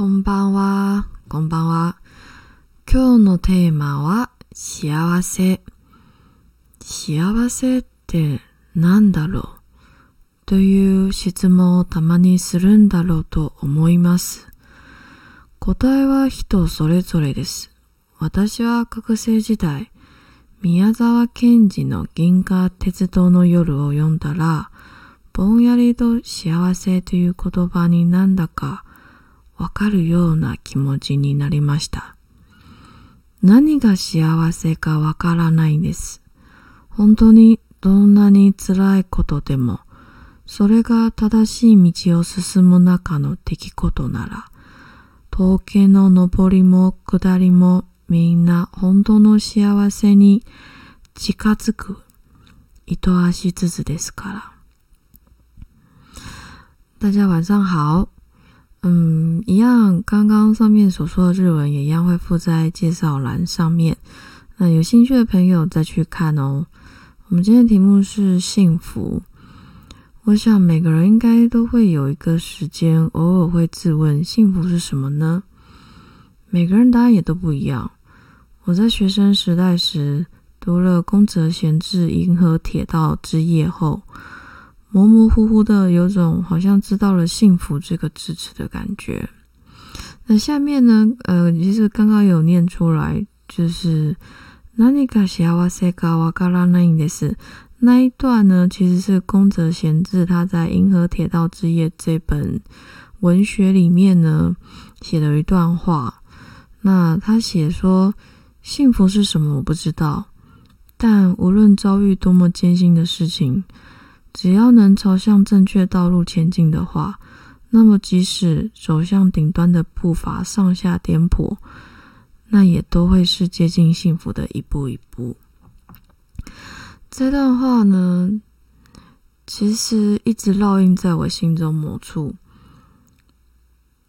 こんばんは、こんばんは。今日のテーマは幸せ。幸せって何だろう？という質問をたまにするんだろうと思います。答えは人それぞれです。私は学生時代、宮沢賢治の銀河鉄道の夜を読んだら、ぼんやりと幸せという言葉になんだかわかるような気持ちになりました。何が幸せかわからないんです。本当にどんなに辛いことでも、それが正しい道を進む中の出来事なら、峠の上りも下りもみんな本当の幸せに近づく糸足ずつですから。大家晚上好。嗯，一样，刚刚上面所说的日文也一样会附在介绍栏上面。那有兴趣的朋友再去看哦。我们今天的题目是幸福。我想每个人应该都会有一个时间，偶尔会自问幸福是什么呢？每个人答案也都不一样。我在学生时代时读了宫泽贤治《银河铁道之夜》后。模模糊糊的，有种好像知道了“幸福”这个字词的感觉。那下面呢？呃，其实刚刚有念出来，就是“那尼卡西阿瓦塞嘎瓦嘎拉那因的是那一段呢，其实是宫泽贤治他在《银河铁道之夜》这本文学里面呢写的一段话。那他写说：“幸福是什么？我不知道，但无论遭遇多么艰辛的事情。”只要能朝向正确道路前进的话，那么即使走向顶端的步伐上下颠簸，那也都会是接近幸福的一步一步。这段话呢，其实一直烙印在我心中某处。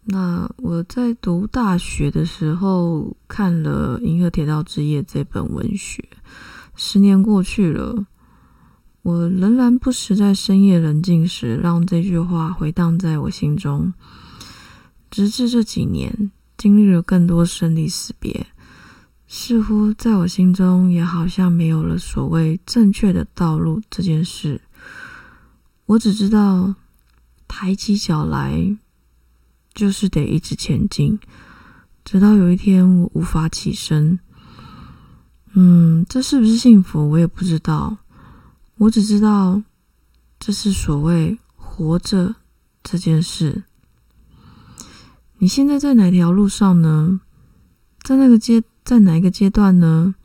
那我在读大学的时候看了《银河铁道之夜》这本文学，十年过去了。我仍然不时在深夜冷静时，让这句话回荡在我心中。直至这几年，经历了更多生离死别，似乎在我心中也好像没有了所谓正确的道路这件事。我只知道，抬起脚来，就是得一直前进，直到有一天我无法起身。嗯，这是不是幸福？我也不知道。我只知道，这是所谓活着这件事。你现在在哪条路上呢？在那个阶，在哪一个阶段呢？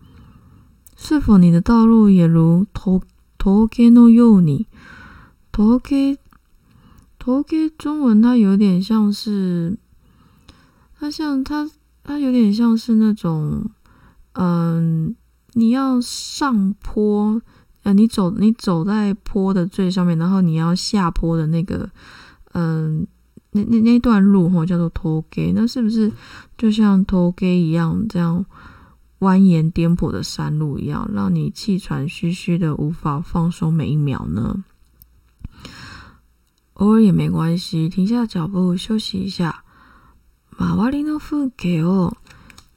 是否你的道路也如头头给诺右你头给头给中文，它有点像是，它像它它有点像是那种，嗯，你要上坡。呃，你走，你走在坡的最上面，然后你要下坡的那个，嗯，那那那段路哈，叫做托给，那是不是就像托给一样，这样蜿蜒颠簸的山路一样，让你气喘吁吁的，无法放松每一秒呢？偶尔也没关系，停下脚步休息一下。马瓦里诺夫给哦。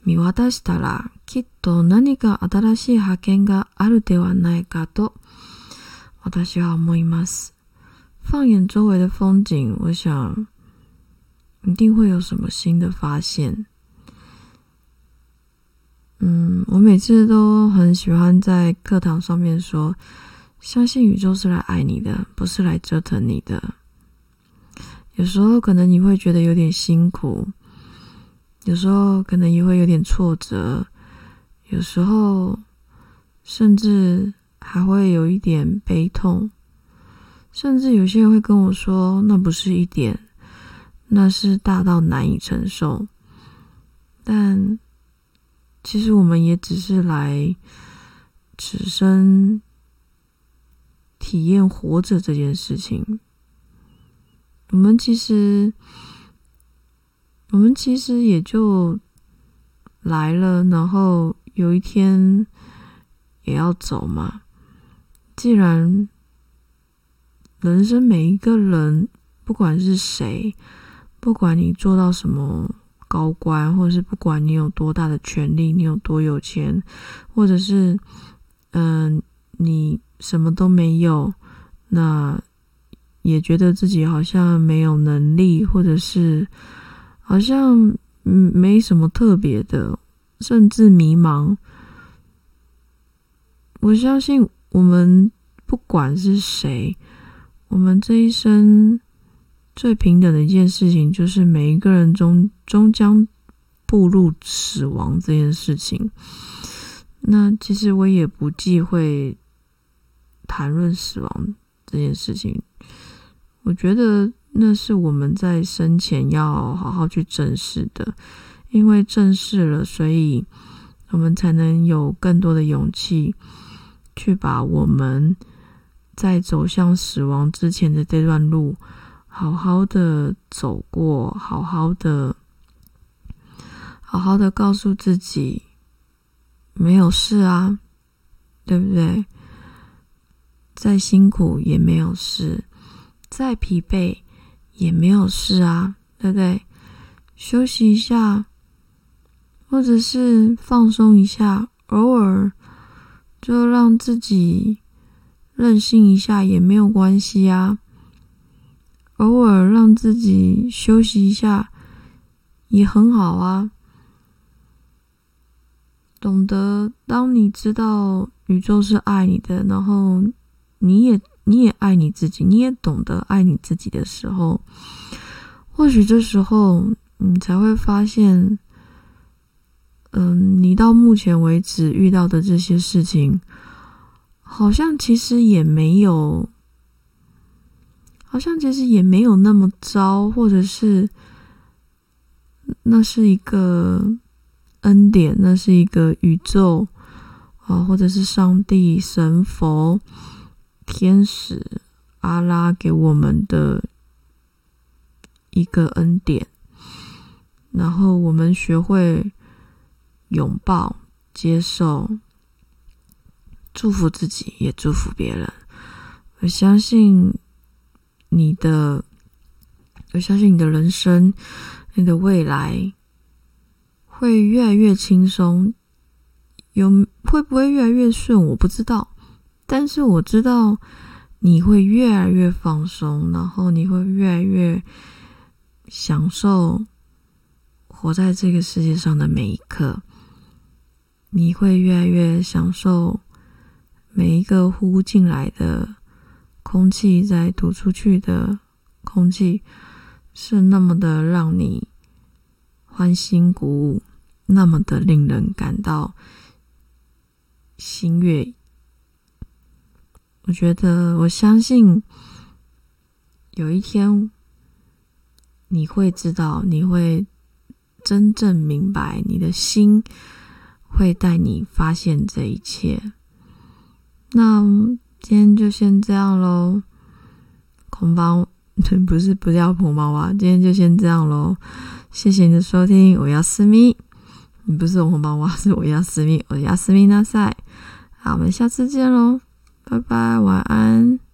見渡したらきっと何か新しい発見があるではないかと私は思います。放眼周围的风景，我想一定会有什么新的发现。嗯，我每次都很喜欢在课堂上面说，相信宇宙是来爱你的，不是来折腾你的。有时候可能你会觉得有点辛苦。 有时候可能也会有点挫折，有时候甚至还会有一点悲痛，甚至有些人会跟我说：“那不是一点，那是大到难以承受。”但其实我们也只是来此生体验活着这件事情。我们其实。我们其实也就来了，然后有一天也要走嘛。既然人生每一个人，不管是谁，不管你做到什么高官，或者是不管你有多大的权利，你有多有钱，或者是嗯，你什么都没有，那也觉得自己好像没有能力，或者是好像嗯没什么特别的，甚至迷茫。我相信我们不管是谁，我们这一生。最平等的一件事情，就是每一个人终终将步入死亡这件事情。那其实我也不忌讳谈论死亡这件事情。我觉得那是我们在生前要好好去正视的，因为正视了，所以我们才能有更多的勇气去把我们在走向死亡之前的这段路。好好的走过，好好的，好好的告诉自己，没有事啊，对不对？再辛苦也没有事，再疲惫也没有事啊，对不对？休息一下，或者是放松一下，偶尔就让自己任性一下也没有关系啊。偶尔让自己休息一下也很好啊。懂得，当你知道宇宙是爱你的，然后你也你也爱你自己，你也懂得爱你自己的时候，或许这时候你才会发现，嗯，你到目前为止遇到的这些事情，好像其实也没有。好像其实也没有那么糟，或者是那是一个恩典，那是一个宇宙啊，或者是上帝、神佛、天使、阿拉给我们的一个恩典。然后我们学会拥抱、接受、祝福自己，也祝福别人。我相信。你的，我相信你的人生，你的未来会越来越轻松，有会不会越来越顺？我不知道，但是我知道你会越来越放松，然后你会越来越享受活在这个世界上的每一刻，你会越来越享受每一个呼进来的。空气在吐出去的空气是那么的让你欢欣鼓舞，那么的令人感到心悦。我觉得，我相信有一天你会知道，你会真正明白，你的心会带你发现这一切。那。今天就先这样喽，红包不是不要红包啊！今天就先这样喽，谢谢你的收听，我要私密，你不是红包哇，是我要私密，我要私密那赛，好，我们下次见喽，拜拜，晚安。